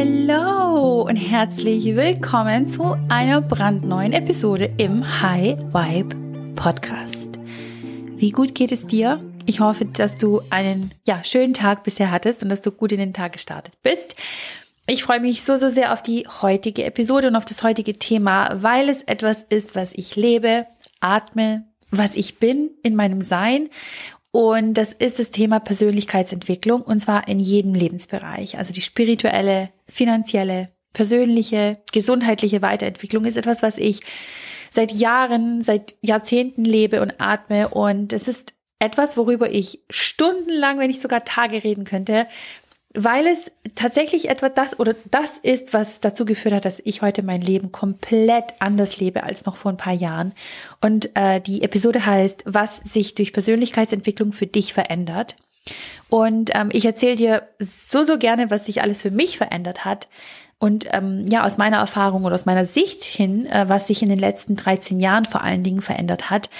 Hallo und herzlich willkommen zu einer brandneuen Episode im High Vibe Podcast. Wie gut geht es dir? Ich hoffe, dass du einen ja, schönen Tag bisher hattest und dass du gut in den Tag gestartet bist. Ich freue mich so, so sehr auf die heutige Episode und auf das heutige Thema, weil es etwas ist, was ich lebe, atme, was ich bin in meinem Sein und das ist das Thema Persönlichkeitsentwicklung und zwar in jedem Lebensbereich. Also die spirituelle, finanzielle, persönliche, gesundheitliche Weiterentwicklung ist etwas, was ich seit Jahren, seit Jahrzehnten lebe und atme. Und es ist etwas, worüber ich stundenlang, wenn nicht sogar Tage reden könnte, weil es tatsächlich etwa das oder das ist, was dazu geführt hat, dass ich heute mein Leben komplett anders lebe als noch vor ein paar Jahren. Und äh, die Episode heißt, was sich durch Persönlichkeitsentwicklung für dich verändert. Und ähm, ich erzähle dir so, so gerne, was sich alles für mich verändert hat. Und ähm, ja, aus meiner Erfahrung oder aus meiner Sicht hin, äh, was sich in den letzten 13 Jahren vor allen Dingen verändert hat,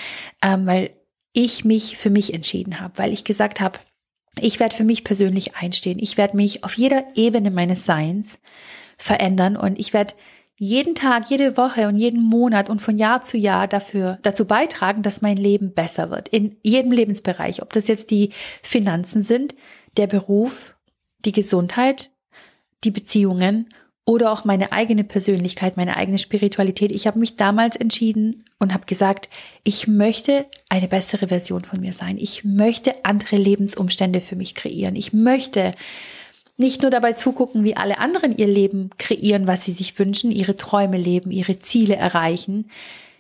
ähm, weil ich mich für mich entschieden habe, weil ich gesagt habe, ich werde für mich persönlich einstehen. Ich werde mich auf jeder Ebene meines Seins verändern und ich werde jeden Tag, jede Woche und jeden Monat und von Jahr zu Jahr dafür, dazu beitragen, dass mein Leben besser wird. In jedem Lebensbereich. Ob das jetzt die Finanzen sind, der Beruf, die Gesundheit, die Beziehungen oder auch meine eigene Persönlichkeit, meine eigene Spiritualität. Ich habe mich damals entschieden und habe gesagt, ich möchte eine bessere Version von mir sein. Ich möchte andere Lebensumstände für mich kreieren. Ich möchte nicht nur dabei zugucken, wie alle anderen ihr Leben kreieren, was sie sich wünschen, ihre Träume leben, ihre Ziele erreichen,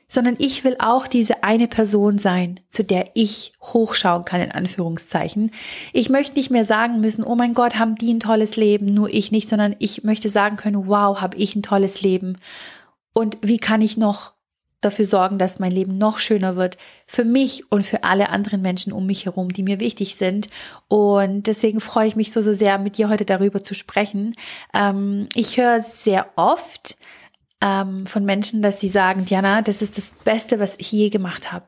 sondern ich will auch diese eine Person sein, zu der ich hochschauen kann, in Anführungszeichen. Ich möchte nicht mehr sagen müssen, oh mein Gott, haben die ein tolles Leben, nur ich nicht, sondern ich möchte sagen können, wow, habe ich ein tolles Leben. Und wie kann ich noch dafür sorgen, dass mein Leben noch schöner wird für mich und für alle anderen Menschen um mich herum, die mir wichtig sind. Und deswegen freue ich mich so, so sehr, mit dir heute darüber zu sprechen. Ähm, ich höre sehr oft, ähm, von Menschen, dass sie sagen, Diana, das ist das Beste, was ich je gemacht habe.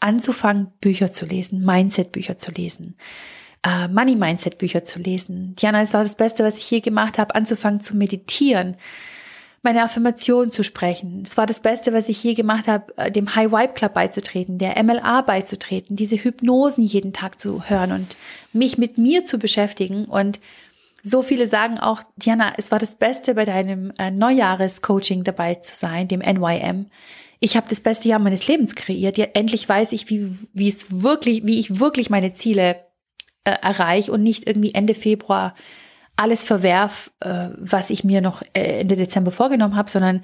Anzufangen, Bücher zu lesen, Mindset-Bücher zu lesen, äh, Money-Mindset-Bücher zu lesen. Diana, es war das Beste, was ich je gemacht habe, anzufangen zu meditieren, meine Affirmation zu sprechen. Es war das Beste, was ich je gemacht habe, äh, dem High Vibe Club beizutreten, der MLA beizutreten, diese Hypnosen jeden Tag zu hören und mich mit mir zu beschäftigen und so viele sagen auch, Diana, es war das Beste bei deinem äh, Neujahrescoaching dabei zu sein, dem NYM. Ich habe das beste Jahr meines Lebens kreiert. Ja, endlich weiß ich, wie, wie es wirklich, wie ich wirklich meine Ziele äh, erreiche und nicht irgendwie Ende Februar alles verwerf, äh, was ich mir noch äh, Ende Dezember vorgenommen habe, sondern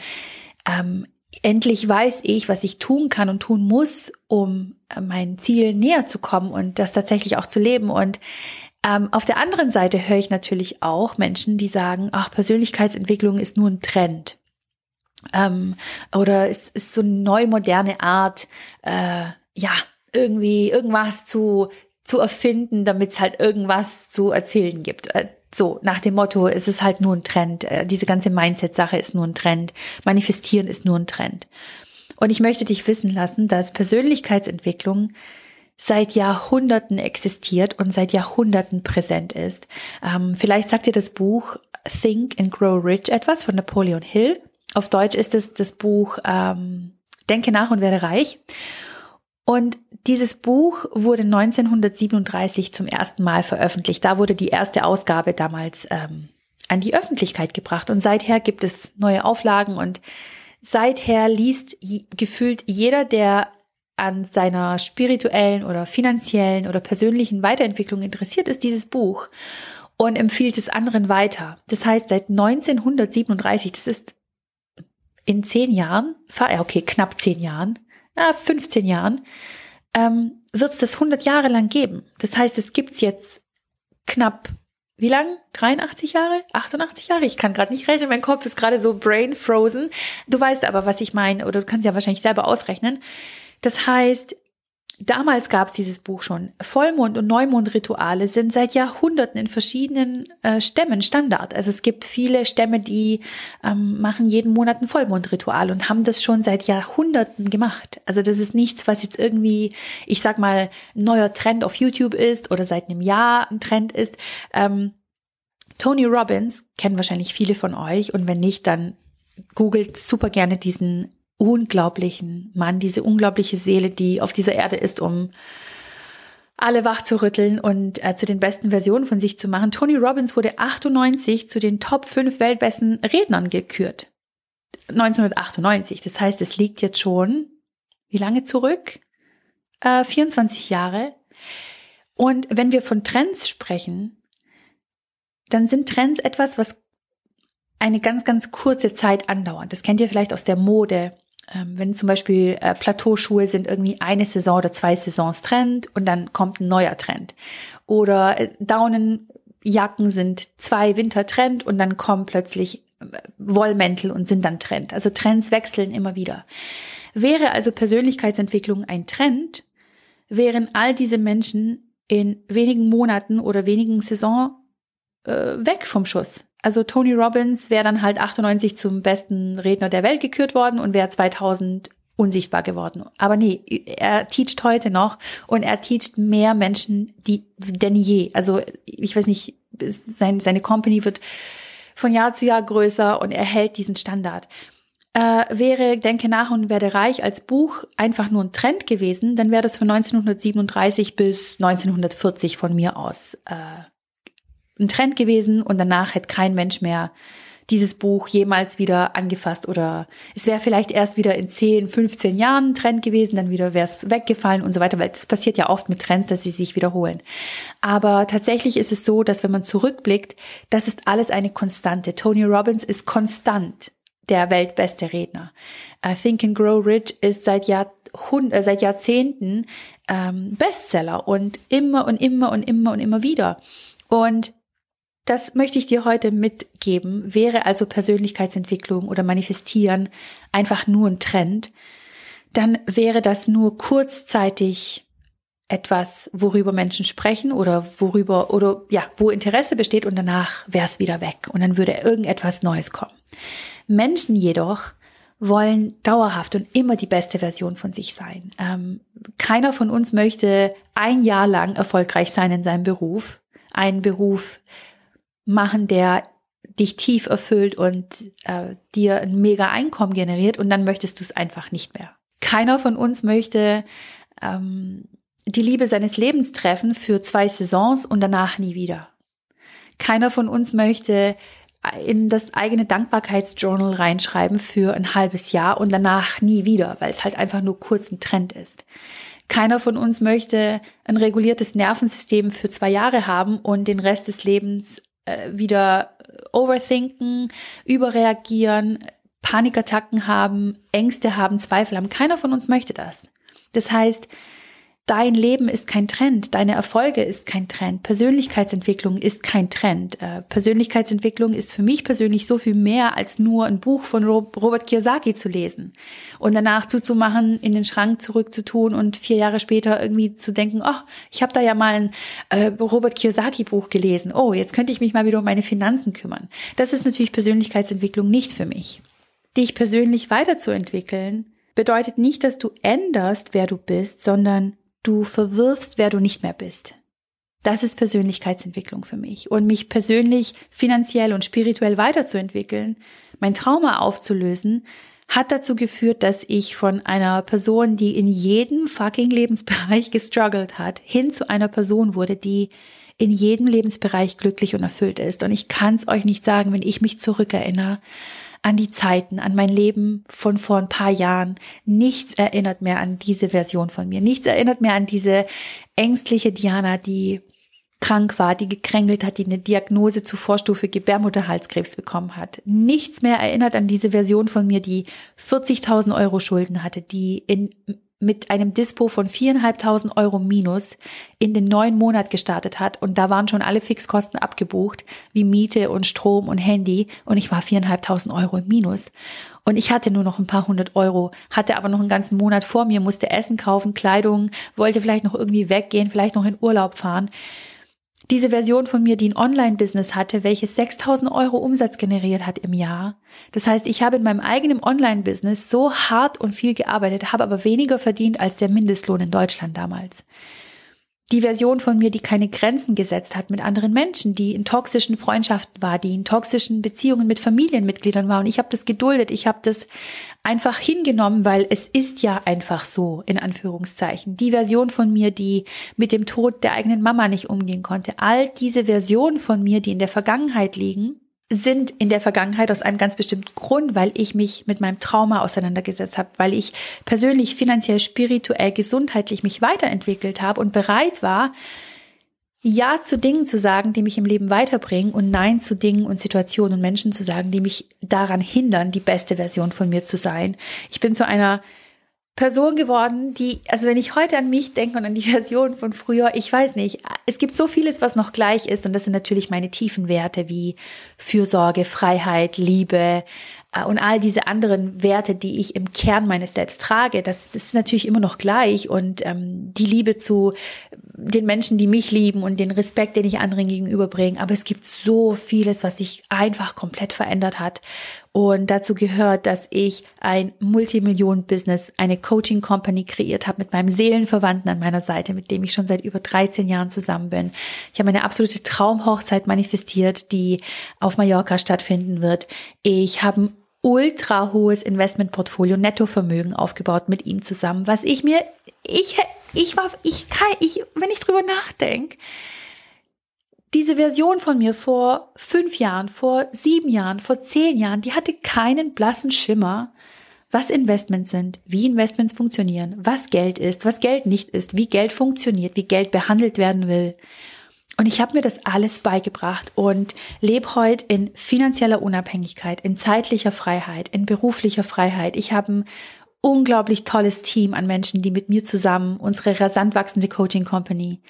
ähm, endlich weiß ich, was ich tun kann und tun muss, um äh, mein Ziel näher zu kommen und das tatsächlich auch zu leben. Und ähm, auf der anderen Seite höre ich natürlich auch Menschen, die sagen, ach, Persönlichkeitsentwicklung ist nur ein Trend. Ähm, oder es ist so eine neu moderne Art, äh, ja, irgendwie irgendwas zu, zu erfinden, damit es halt irgendwas zu erzählen gibt. Äh, so, nach dem Motto, es ist halt nur ein Trend. Äh, diese ganze Mindset-Sache ist nur ein Trend. Manifestieren ist nur ein Trend. Und ich möchte dich wissen lassen, dass Persönlichkeitsentwicklung seit Jahrhunderten existiert und seit Jahrhunderten präsent ist. Ähm, vielleicht sagt dir das Buch Think and Grow Rich etwas von Napoleon Hill. Auf Deutsch ist es das Buch ähm, Denke nach und werde reich. Und dieses Buch wurde 1937 zum ersten Mal veröffentlicht. Da wurde die erste Ausgabe damals ähm, an die Öffentlichkeit gebracht. Und seither gibt es neue Auflagen und seither liest gefühlt jeder, der an seiner spirituellen oder finanziellen oder persönlichen Weiterentwicklung interessiert ist, dieses Buch und empfiehlt es anderen weiter. Das heißt, seit 1937, das ist in zehn Jahren, okay, knapp zehn Jahren, 15 Jahren, ähm, wird es das 100 Jahre lang geben. Das heißt, es gibt's jetzt knapp, wie lang? 83 Jahre? 88 Jahre? Ich kann gerade nicht rechnen, mein Kopf ist gerade so brain frozen. Du weißt aber, was ich meine, oder du kannst ja wahrscheinlich selber ausrechnen. Das heißt, damals gab es dieses Buch schon. Vollmond- und Neumondrituale sind seit Jahrhunderten in verschiedenen äh, Stämmen Standard. Also es gibt viele Stämme, die ähm, machen jeden Monat ein Vollmondritual und haben das schon seit Jahrhunderten gemacht. Also das ist nichts, was jetzt irgendwie, ich sag mal, ein neuer Trend auf YouTube ist oder seit einem Jahr ein Trend ist. Ähm, Tony Robbins kennen wahrscheinlich viele von euch und wenn nicht, dann googelt super gerne diesen unglaublichen Mann, diese unglaubliche Seele, die auf dieser Erde ist, um alle wach zu rütteln und äh, zu den besten Versionen von sich zu machen. Tony Robbins wurde 98 zu den Top 5 weltbesten Rednern gekürt. 1998. Das heißt, es liegt jetzt schon, wie lange zurück? Äh, 24 Jahre. Und wenn wir von Trends sprechen, dann sind Trends etwas, was eine ganz, ganz kurze Zeit andauert. Das kennt ihr vielleicht aus der Mode. Ähm, wenn zum Beispiel äh, Plateauschuhe sind irgendwie eine Saison oder zwei Saisons Trend und dann kommt ein neuer Trend. Oder äh, Daunenjacken sind zwei Winter Trend und dann kommen plötzlich äh, Wollmäntel und sind dann Trend. Also Trends wechseln immer wieder. Wäre also Persönlichkeitsentwicklung ein Trend, wären all diese Menschen in wenigen Monaten oder wenigen Saison äh, weg vom Schuss. Also Tony Robbins wäre dann halt 98 zum besten Redner der Welt gekürt worden und wäre 2000 unsichtbar geworden. Aber nee, er teacht heute noch und er teacht mehr Menschen die, denn je. Also ich weiß nicht, sein, seine Company wird von Jahr zu Jahr größer und er hält diesen Standard. Äh, wäre Denke nach und werde reich als Buch einfach nur ein Trend gewesen, dann wäre das von 1937 bis 1940 von mir aus äh, ein Trend gewesen und danach hätte kein Mensch mehr dieses Buch jemals wieder angefasst oder es wäre vielleicht erst wieder in 10, 15 Jahren Trend gewesen, dann wieder wäre es weggefallen und so weiter, weil das passiert ja oft mit Trends, dass sie sich wiederholen. Aber tatsächlich ist es so, dass wenn man zurückblickt, das ist alles eine Konstante. Tony Robbins ist konstant der weltbeste Redner. Uh, Think and Grow Rich ist seit, Jahr, äh, seit Jahrzehnten ähm, Bestseller und immer und immer und immer und immer wieder. Und das möchte ich dir heute mitgeben. Wäre also Persönlichkeitsentwicklung oder Manifestieren einfach nur ein Trend, dann wäre das nur kurzzeitig etwas, worüber Menschen sprechen oder worüber oder ja, wo Interesse besteht und danach wäre es wieder weg und dann würde irgendetwas Neues kommen. Menschen jedoch wollen dauerhaft und immer die beste Version von sich sein. Ähm, keiner von uns möchte ein Jahr lang erfolgreich sein in seinem Beruf, einen Beruf, machen, der dich tief erfüllt und äh, dir ein mega Einkommen generiert und dann möchtest du es einfach nicht mehr. Keiner von uns möchte ähm, die Liebe seines Lebens treffen für zwei Saisons und danach nie wieder. Keiner von uns möchte in das eigene Dankbarkeitsjournal reinschreiben für ein halbes Jahr und danach nie wieder, weil es halt einfach nur kurz ein Trend ist. Keiner von uns möchte ein reguliertes Nervensystem für zwei Jahre haben und den Rest des Lebens äh, wieder overthinken, überreagieren, Panikattacken haben, Ängste haben, Zweifel haben. Keiner von uns möchte das. Das heißt, Dein Leben ist kein Trend, deine Erfolge ist kein Trend, Persönlichkeitsentwicklung ist kein Trend. Äh, Persönlichkeitsentwicklung ist für mich persönlich so viel mehr als nur ein Buch von Robert Kiyosaki zu lesen und danach zuzumachen, in den Schrank zurückzutun und vier Jahre später irgendwie zu denken, oh, ich habe da ja mal ein äh, Robert Kiyosaki Buch gelesen. Oh, jetzt könnte ich mich mal wieder um meine Finanzen kümmern. Das ist natürlich Persönlichkeitsentwicklung nicht für mich. Dich persönlich weiterzuentwickeln bedeutet nicht, dass du änderst, wer du bist, sondern du verwirfst, wer du nicht mehr bist. Das ist Persönlichkeitsentwicklung für mich. Und mich persönlich, finanziell und spirituell weiterzuentwickeln, mein Trauma aufzulösen, hat dazu geführt, dass ich von einer Person, die in jedem fucking Lebensbereich gestruggelt hat, hin zu einer Person wurde, die in jedem Lebensbereich glücklich und erfüllt ist. Und ich kann es euch nicht sagen, wenn ich mich zurückerinnere an die Zeiten, an mein Leben von vor ein paar Jahren. Nichts erinnert mehr an diese Version von mir. Nichts erinnert mehr an diese ängstliche Diana, die krank war, die gekrängelt hat, die eine Diagnose zu Vorstufe Gebärmutterhalskrebs bekommen hat. Nichts mehr erinnert an diese Version von mir, die 40.000 Euro Schulden hatte, die in mit einem Dispo von viereinhalbtausend Euro minus in den neuen Monat gestartet hat. Und da waren schon alle Fixkosten abgebucht, wie Miete und Strom und Handy. Und ich war viereinhalbtausend Euro im Minus. Und ich hatte nur noch ein paar hundert Euro, hatte aber noch einen ganzen Monat vor mir, musste Essen kaufen, Kleidung, wollte vielleicht noch irgendwie weggehen, vielleicht noch in Urlaub fahren diese Version von mir, die ein Online-Business hatte, welches 6000 Euro Umsatz generiert hat im Jahr. Das heißt, ich habe in meinem eigenen Online-Business so hart und viel gearbeitet, habe aber weniger verdient als der Mindestlohn in Deutschland damals. Die Version von mir, die keine Grenzen gesetzt hat mit anderen Menschen, die in toxischen Freundschaften war, die in toxischen Beziehungen mit Familienmitgliedern war. Und ich habe das geduldet, ich habe das einfach hingenommen, weil es ist ja einfach so, in Anführungszeichen. Die Version von mir, die mit dem Tod der eigenen Mama nicht umgehen konnte. All diese Versionen von mir, die in der Vergangenheit liegen, sind in der Vergangenheit aus einem ganz bestimmten Grund, weil ich mich mit meinem Trauma auseinandergesetzt habe, weil ich persönlich, finanziell, spirituell, gesundheitlich mich weiterentwickelt habe und bereit war, ja zu Dingen zu sagen, die mich im Leben weiterbringen und Nein zu Dingen und Situationen und Menschen zu sagen, die mich daran hindern, die beste Version von mir zu sein. Ich bin zu einer Person geworden, die, also wenn ich heute an mich denke und an die Version von früher, ich weiß nicht, es gibt so vieles, was noch gleich ist und das sind natürlich meine tiefen Werte wie Fürsorge, Freiheit, Liebe, und all diese anderen Werte, die ich im Kern meines Selbst trage, das, das ist natürlich immer noch gleich. Und ähm, die Liebe zu den Menschen, die mich lieben und den Respekt, den ich anderen gegenüberbringe. Aber es gibt so vieles, was sich einfach komplett verändert hat. Und dazu gehört, dass ich ein Multimillionen-Business, eine Coaching-Company kreiert habe mit meinem Seelenverwandten an meiner Seite, mit dem ich schon seit über 13 Jahren zusammen bin. Ich habe eine absolute Traumhochzeit manifestiert, die auf Mallorca stattfinden wird. Ich habe ultra hohes Investmentportfolio, Nettovermögen aufgebaut mit ihm zusammen, was ich mir, ich, ich war, ich kann, ich, wenn ich drüber nachdenke, diese Version von mir vor fünf Jahren, vor sieben Jahren, vor zehn Jahren, die hatte keinen blassen Schimmer, was Investments sind, wie Investments funktionieren, was Geld ist, was Geld nicht ist, wie Geld funktioniert, wie Geld behandelt werden will. Und ich habe mir das alles beigebracht und lebe heute in finanzieller Unabhängigkeit, in zeitlicher Freiheit, in beruflicher Freiheit. Ich habe ein unglaublich tolles Team an Menschen, die mit mir zusammen unsere rasant wachsende Coaching Company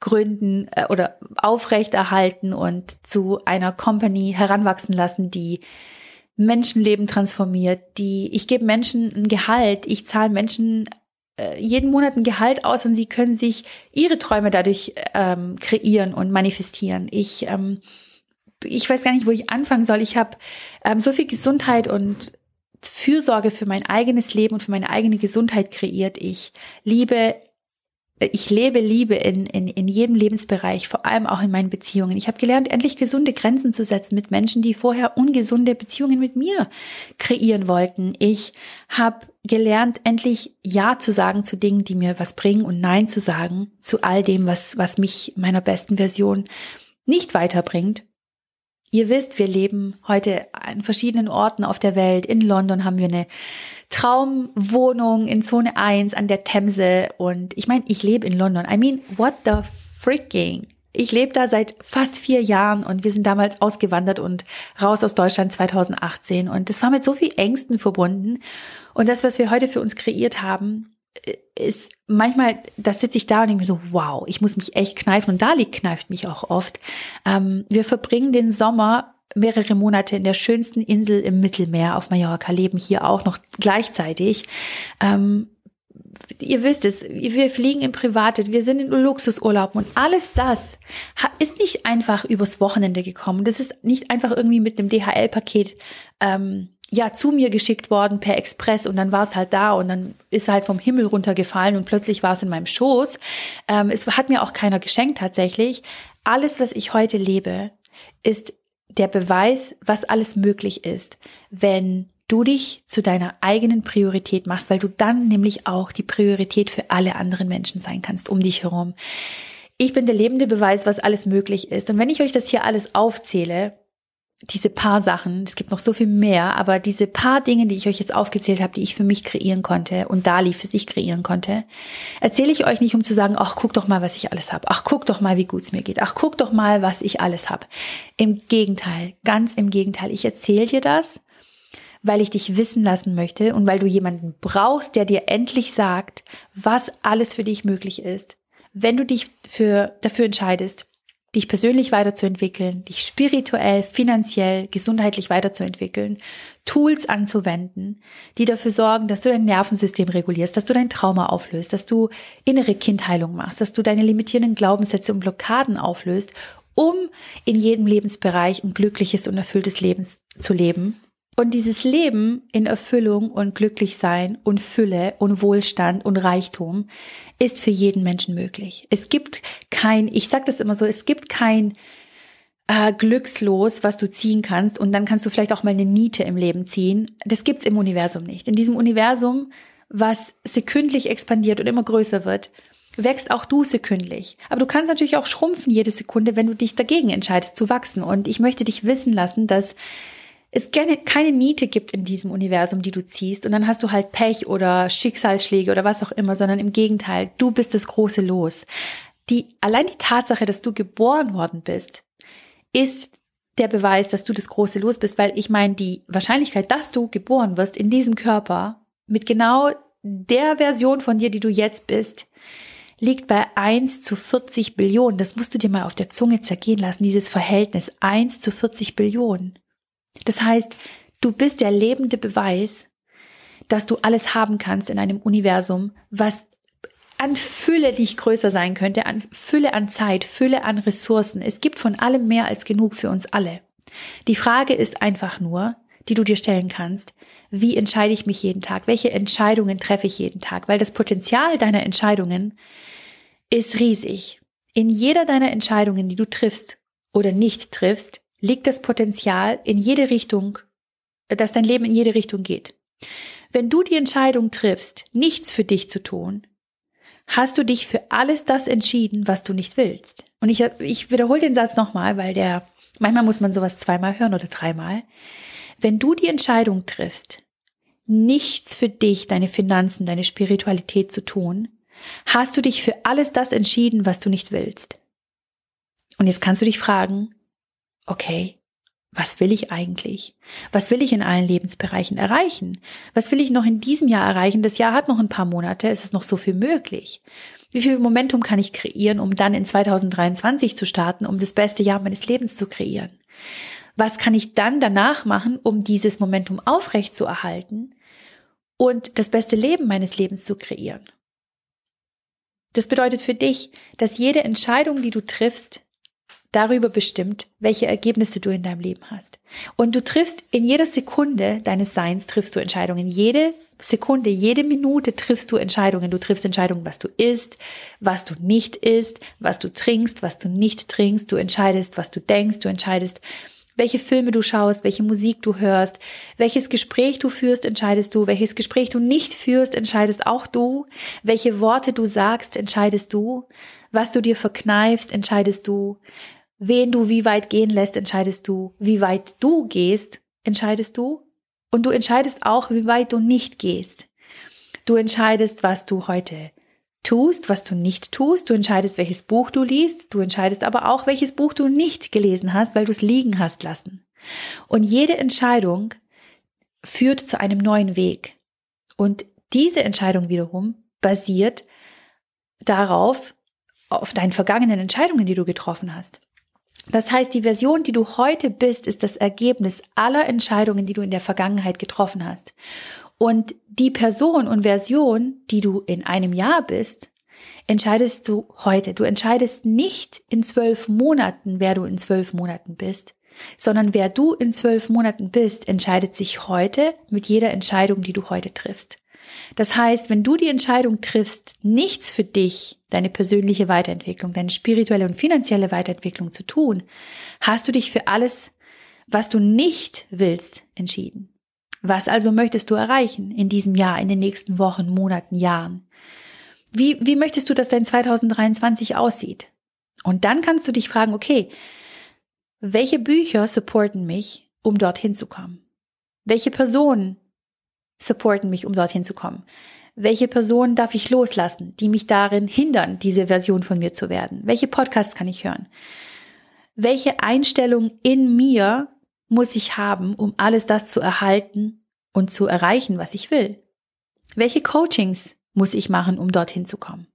gründen äh, oder aufrechterhalten und zu einer Company heranwachsen lassen, die Menschenleben transformiert, die ich gebe Menschen ein Gehalt, ich zahle Menschen jeden Monat ein Gehalt aus und sie können sich ihre Träume dadurch ähm, kreieren und manifestieren. Ich ähm, ich weiß gar nicht, wo ich anfangen soll. Ich habe ähm, so viel Gesundheit und Fürsorge für mein eigenes Leben und für meine eigene Gesundheit kreiert. Ich liebe ich lebe Liebe in, in, in jedem Lebensbereich, vor allem auch in meinen Beziehungen. Ich habe gelernt, endlich gesunde Grenzen zu setzen mit Menschen, die vorher ungesunde Beziehungen mit mir kreieren wollten. Ich habe gelernt, endlich Ja zu sagen zu Dingen, die mir was bringen und Nein zu sagen zu all dem, was, was mich meiner besten Version nicht weiterbringt. Ihr wisst, wir leben heute an verschiedenen Orten auf der Welt. In London haben wir eine Traumwohnung in Zone 1 an der Themse. Und ich meine, ich lebe in London. I mean, what the freaking? Ich lebe da seit fast vier Jahren und wir sind damals ausgewandert und raus aus Deutschland 2018. Und das war mit so viel Ängsten verbunden. Und das, was wir heute für uns kreiert haben, ist manchmal, da sitze ich da und denke mir so, wow, ich muss mich echt kneifen. Und Dali kneift mich auch oft. Ähm, wir verbringen den Sommer mehrere Monate in der schönsten Insel im Mittelmeer auf Mallorca, leben hier auch noch gleichzeitig. Ähm, ihr wisst es, wir fliegen in Private, wir sind in Luxusurlauben und alles das ist nicht einfach übers Wochenende gekommen. Das ist nicht einfach irgendwie mit einem DHL-Paket ähm, ja zu mir geschickt worden per Express und dann war es halt da und dann ist halt vom Himmel runtergefallen und plötzlich war es in meinem Schoß. Ähm, es hat mir auch keiner geschenkt tatsächlich. Alles, was ich heute lebe, ist der Beweis, was alles möglich ist, wenn du dich zu deiner eigenen Priorität machst, weil du dann nämlich auch die Priorität für alle anderen Menschen sein kannst um dich herum. Ich bin der lebende Beweis, was alles möglich ist. Und wenn ich euch das hier alles aufzähle, diese paar Sachen, es gibt noch so viel mehr, aber diese paar Dinge, die ich euch jetzt aufgezählt habe, die ich für mich kreieren konnte und Dali für sich kreieren konnte, erzähle ich euch nicht, um zu sagen, ach, guck doch mal, was ich alles habe. Ach, guck doch mal, wie gut es mir geht. Ach, guck doch mal, was ich alles habe. Im Gegenteil, ganz im Gegenteil. Ich erzähle dir das, weil ich dich wissen lassen möchte und weil du jemanden brauchst, der dir endlich sagt, was alles für dich möglich ist. Wenn du dich für, dafür entscheidest, dich persönlich weiterzuentwickeln, dich spirituell, finanziell, gesundheitlich weiterzuentwickeln, Tools anzuwenden, die dafür sorgen, dass du dein Nervensystem regulierst, dass du dein Trauma auflöst, dass du innere Kindheilung machst, dass du deine limitierenden Glaubenssätze und Blockaden auflöst, um in jedem Lebensbereich ein glückliches und erfülltes Leben zu leben Und dieses Leben in Erfüllung und Glücklichsein und Fülle und Wohlstand und Reichtum ist für jeden Menschen möglich. Es gibt kein, ich sage das immer so, es gibt kein äh, Glückslos, was du ziehen kannst und dann kannst du vielleicht auch mal eine Niete im Leben ziehen. Das gibt's im Universum nicht. In diesem Universum, was sekündlich expandiert und immer größer wird, wächst auch du sekündlich. Aber du kannst natürlich auch schrumpfen jede Sekunde, wenn du dich dagegen entscheidest zu wachsen. Und ich möchte dich wissen lassen, dass es keine, keine Niete gibt in diesem Universum, die du ziehst und dann hast du halt Pech oder Schicksalsschläge oder was auch immer, sondern im Gegenteil, du bist das große Los. Die, allein die Tatsache, dass du geboren worden bist, ist der Beweis, dass du das große Los bist, weil ich meine, die Wahrscheinlichkeit, dass du geboren wirst in diesem Körper mit genau der Version von dir, die du jetzt bist, liegt bei 1 zu 40 Billionen. Das musst du dir mal auf der Zunge zergehen lassen, dieses Verhältnis 1 zu 40 Billionen. Das heißt, du bist der lebende Beweis, dass du alles haben kannst in einem Universum, was an Fülle nicht größer sein könnte, an Fülle an Zeit, Fülle an Ressourcen. Es gibt von allem mehr als genug für uns alle. Die Frage ist einfach nur, die du dir stellen kannst, wie entscheide ich mich jeden Tag? Welche Entscheidungen treffe ich jeden Tag? Weil das Potenzial deiner Entscheidungen ist riesig. In jeder deiner Entscheidungen, die du triffst oder nicht triffst, liegt das Potenzial in jede Richtung, dass dein Leben in jede Richtung geht. Wenn du die Entscheidung triffst, nichts für dich zu tun, hast du dich für alles das entschieden, was du nicht willst. Und ich, ich wiederhole den Satz nochmal, weil der, manchmal muss man sowas zweimal hören oder dreimal. Wenn du die Entscheidung triffst, nichts für dich, deine Finanzen, deine Spiritualität zu tun, hast du dich für alles das entschieden, was du nicht willst. Und jetzt kannst du dich fragen, okay, was will ich eigentlich? Was will ich in allen Lebensbereichen erreichen? Was will ich noch in diesem Jahr erreichen? Das Jahr hat noch ein paar Monate, es ist noch so viel möglich. Wie viel Momentum kann ich kreieren, um dann in 2023 zu starten, um das beste Jahr meines Lebens zu kreieren? Was kann ich dann danach machen, um dieses Momentum aufrecht zu erhalten und das beste Leben meines Lebens zu kreieren? Das bedeutet für dich, dass jede Entscheidung, die du triffst, darüber bestimmt, welche Ergebnisse du in deinem Leben hast. Und du triffst in jeder Sekunde deines Seins triffst du Entscheidungen. Jede Sekunde, jede Minute triffst du Entscheidungen. Du triffst Entscheidungen, was du isst, was du nicht isst, was du trinkst, was du nicht trinkst. Du entscheidest, was du denkst. Du entscheidest, welche Filme du schaust, welche Musik du hörst, welches Gespräch du führst, entscheidest du, welches Gespräch du nicht führst, entscheidest auch du, welche Worte du sagst, entscheidest du, was du dir verkneifst, entscheidest du, Wen du wie weit gehen lässt, entscheidest du. Wie weit du gehst, entscheidest du. Und du entscheidest auch, wie weit du nicht gehst. Du entscheidest, was du heute tust, was du nicht tust. Du entscheidest, welches Buch du liest. Du entscheidest aber auch, welches Buch du nicht gelesen hast, weil du es liegen hast lassen. Und jede Entscheidung führt zu einem neuen Weg. Und diese Entscheidung wiederum basiert darauf, auf deinen vergangenen Entscheidungen, die du getroffen hast. Das heißt, die Version, die du heute bist, ist das Ergebnis aller Entscheidungen, die du in der Vergangenheit getroffen hast. Und die Person und Version, die du in einem Jahr bist, entscheidest du heute. Du entscheidest nicht in zwölf Monaten, wer du in zwölf Monaten bist, sondern wer du in zwölf Monaten bist, entscheidet sich heute mit jeder Entscheidung, die du heute triffst. Das heißt, wenn du die Entscheidung triffst, nichts für dich, deine persönliche Weiterentwicklung, deine spirituelle und finanzielle Weiterentwicklung zu tun, hast du dich für alles, was du nicht willst, entschieden. Was also möchtest du erreichen in diesem Jahr, in den nächsten Wochen, Monaten, Jahren? Wie, wie möchtest du, dass dein 2023 aussieht? Und dann kannst du dich fragen, okay, welche Bücher supporten mich, um dorthin zu kommen? Welche Personen supporten mich, um dorthin zu kommen? Welche Personen darf ich loslassen, die mich darin hindern, diese Version von mir zu werden? Welche Podcasts kann ich hören? Welche Einstellung in mir muss ich haben, um alles das zu erhalten und zu erreichen, was ich will? Welche Coachings muss ich machen, um dorthin zu kommen?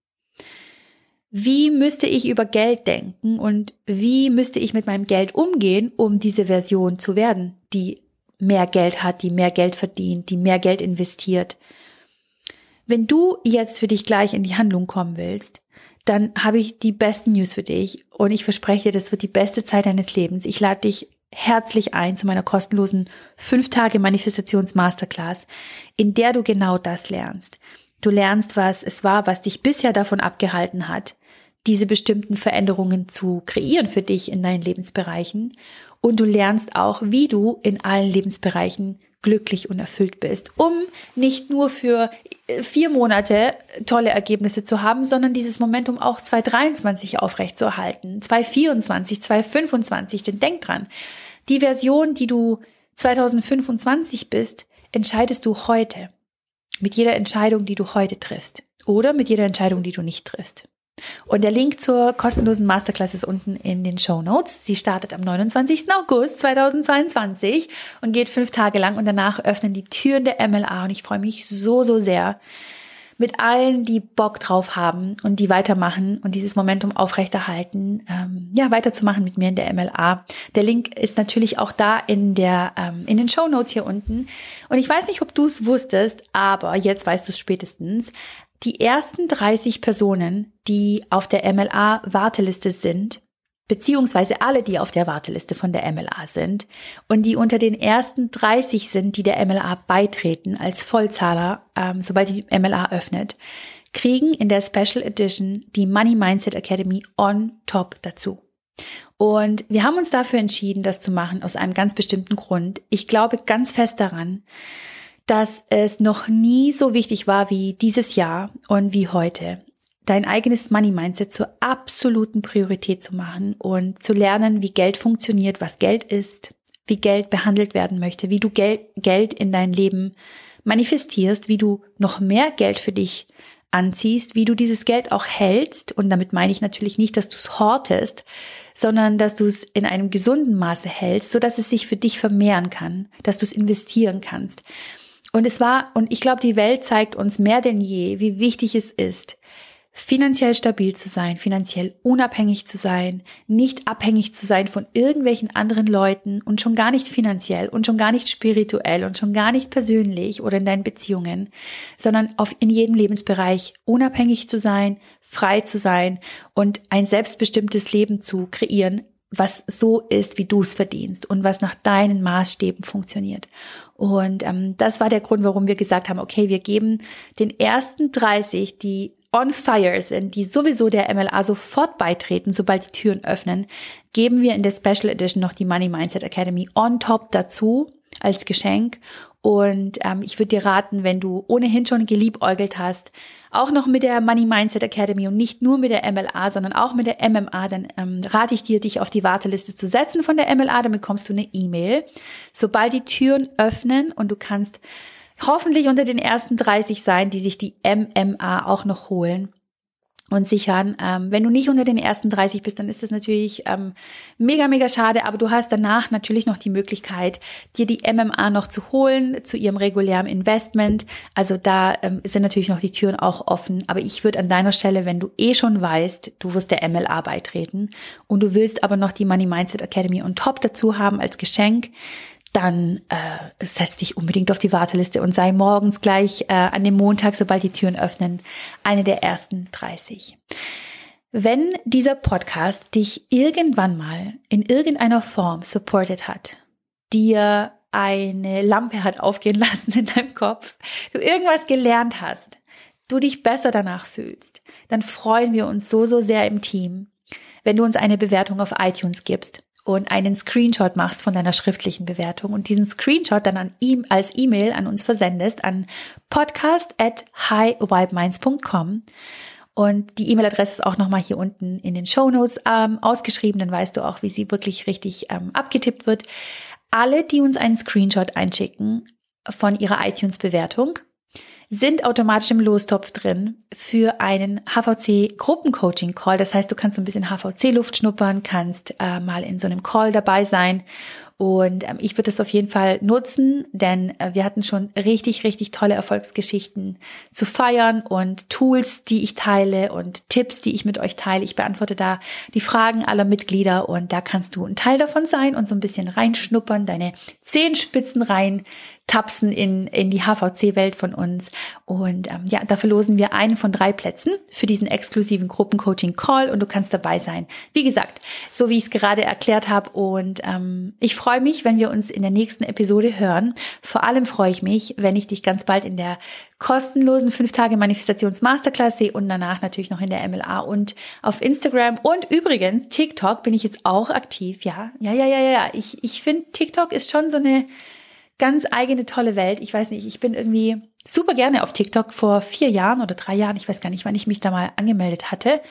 Wie müsste ich über Geld denken und wie müsste ich mit meinem Geld umgehen, um diese Version zu werden, die mehr Geld hat, die mehr Geld verdient, die mehr Geld investiert. Wenn du jetzt für dich gleich in die Handlung kommen willst, dann habe ich die besten News für dich und ich verspreche dir, das wird die beste Zeit deines Lebens. Ich lade dich herzlich ein zu meiner kostenlosen 5 Tage Manifestations Masterclass, in der du genau das lernst. Du lernst, was es war, was dich bisher davon abgehalten hat, diese bestimmten Veränderungen zu kreieren für dich in deinen Lebensbereichen. Und du lernst auch, wie du in allen Lebensbereichen glücklich und erfüllt bist, um nicht nur für äh, vier Monate tolle Ergebnisse zu haben, sondern dieses Momentum auch 2023 aufrechtzuerhalten, 2024, 2025. Denn denk dran, die Version, die du 2025 bist, entscheidest du heute. Mit jeder Entscheidung, die du heute triffst. Oder mit jeder Entscheidung, die du nicht triffst. Und der Link zur kostenlosen Masterclass ist unten in den Show Notes. Sie startet am 29. August 2022 und geht fünf Tage lang und danach öffnen die Türen der MLA und ich freue mich so, so sehr mit allen, die Bock drauf haben und die weitermachen und dieses Momentum aufrechterhalten, ähm, ja, weiterzumachen mit mir in der MLA. Der Link ist natürlich auch da in der, ähm, in den Show Notes hier unten. Und ich weiß nicht, ob du es wusstest, aber jetzt weißt du es spätestens die ersten 30 Personen, die auf der MLA-Warteliste sind, beziehungsweise alle, die auf der Warteliste von der MLA sind und die unter den ersten 30 sind, die der MLA beitreten als Vollzahler, ähm, sobald die MLA öffnet, kriegen in der Special Edition die Money Mindset Academy on top dazu. Und wir haben uns dafür entschieden, das zu machen aus einem ganz bestimmten Grund. Ich glaube ganz fest daran, dass es noch nie so wichtig war wie dieses Jahr und wie heute, dein eigenes Money Mindset zur absoluten Priorität zu machen und zu lernen, wie Geld funktioniert, was Geld ist, wie Geld behandelt werden möchte, wie du Geld, Geld in dein Leben manifestierst, wie du noch mehr Geld für dich anziehst, wie du dieses Geld auch hältst. Und damit meine ich natürlich nicht, dass du es hortest, sondern dass du es in einem gesunden Maße hältst, so dass es sich für dich vermehren kann, dass du es investieren kannst. Und es war, und ich glaube, die Welt zeigt uns mehr denn je, wie wichtig es ist, finanziell stabil zu sein, finanziell unabhängig zu sein, nicht abhängig zu sein von irgendwelchen anderen Leuten und schon gar nicht finanziell und schon gar nicht spirituell und schon gar nicht persönlich oder in deinen Beziehungen, sondern auf in jedem Lebensbereich unabhängig zu sein, frei zu sein und ein selbstbestimmtes Leben zu kreieren, was so ist, wie du es verdienst und was nach deinen Maßstäben funktioniert. Und ähm, das war der Grund, warum wir gesagt haben, okay, wir geben den ersten 30, die on fire sind, die sowieso der MLA sofort beitreten, sobald die Türen öffnen, geben wir in der Special Edition noch die Money Mindset Academy on top dazu als Geschenk. Und ähm, ich würde dir raten, wenn du ohnehin schon geliebäugelt hast, auch noch mit der Money Mindset Academy und nicht nur mit der MLA, sondern auch mit der MMA, dann ähm, rate ich dir, dich auf die Warteliste zu setzen von der MLA, dann bekommst du eine E-Mail. Sobald die Türen öffnen und du kannst hoffentlich unter den ersten 30 sein, die sich die MMA auch noch holen und sichern. Ähm, wenn du nicht unter den ersten 30 bist, dann ist das natürlich ähm, mega, mega schade, aber du hast danach natürlich noch die Möglichkeit, dir die MMA noch zu holen zu ihrem regulären Investment. Also da ähm, sind natürlich noch die Türen auch offen. Aber ich würde an deiner Stelle, wenn du eh schon weißt, du wirst der MLA beitreten und du willst aber noch die Money Mindset Academy on top dazu haben als Geschenk, dann äh, setz dich unbedingt auf die Warteliste und sei morgens gleich äh, an dem Montag, sobald die Türen öffnen, eine der ersten 30. Wenn dieser Podcast dich irgendwann mal in irgendeiner Form supported hat, dir eine Lampe hat aufgehen lassen in deinem Kopf, du irgendwas gelernt hast, du dich besser danach fühlst, dann freuen wir uns so, so sehr im Team, wenn du uns eine Bewertung auf iTunes gibst und einen Screenshot machst von deiner schriftlichen Bewertung und diesen Screenshot dann an ihm als E-Mail an uns versendest an podcast at highvibeminds.com. Und die E-Mail-Adresse ist auch nochmal hier unten in den Show Notes ähm, ausgeschrieben, dann weißt du auch, wie sie wirklich richtig ähm, abgetippt wird. Alle, die uns einen Screenshot einschicken von ihrer iTunes-Bewertung, sind automatisch im Lostopf drin für einen HVC Gruppencoaching Call. Das heißt, du kannst so ein bisschen HVC Luft schnuppern, kannst äh, mal in so einem Call dabei sein Und ähm, ich würde das auf jeden Fall nutzen, denn äh, wir hatten schon richtig, richtig tolle Erfolgsgeschichten zu feiern und Tools, die ich teile und Tipps, die ich mit euch teile. Ich beantworte da die Fragen aller Mitglieder und da kannst du ein Teil davon sein und so ein bisschen reinschnuppern, deine Zehenspitzen rein tapsen in, in die HVC-Welt von uns. Und ähm, ja, da verlosen wir einen von drei Plätzen für diesen exklusiven Gruppencoaching-Call und du kannst dabei sein. Wie gesagt, so wie ich es gerade erklärt habe. Und ähm, ich freue mich, wenn wir uns in der nächsten Episode hören. Vor allem freue ich mich, wenn ich dich ganz bald in der kostenlosen 5 Tage Manifestations Masterclass sehe und danach natürlich noch in der MLA und auf Instagram und übrigens TikTok bin ich jetzt auch aktiv. Ja, ja, ja, ja, ja. Ich, ich finde TikTok ist schon so eine ganz eigene tolle Welt. Ich weiß nicht, ich bin irgendwie super gerne auf TikTok vor vier Jahren oder drei Jahren. Ich weiß gar nicht, wann ich mich da mal angemeldet hatte.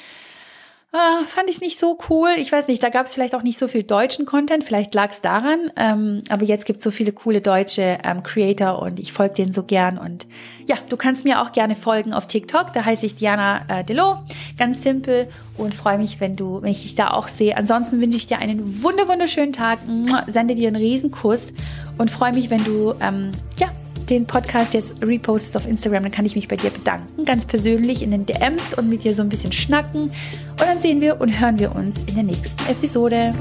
Ah, fand ich nicht so cool. Ich weiß nicht, da gab es vielleicht auch nicht so viel deutschen Content. Vielleicht lag es daran. Ähm, aber jetzt gibt es so viele coole deutsche ähm, Creator und ich folge denen so gern. Und ja, du kannst mir auch gerne folgen auf TikTok. Da heiße ich Diana äh, Delo. Ganz simpel und freue mich, wenn du, wenn ich dich da auch sehe. Ansonsten wünsche ich dir einen wunder wunderschönen Tag. Sende dir einen Riesen-Kuss und freue mich, wenn du ähm, ja den Podcast jetzt repostest auf Instagram, dann kann ich mich bei dir bedanken, ganz persönlich in den DMs und mit dir so ein bisschen schnacken. Und dann sehen wir und hören wir uns in der nächsten Episode.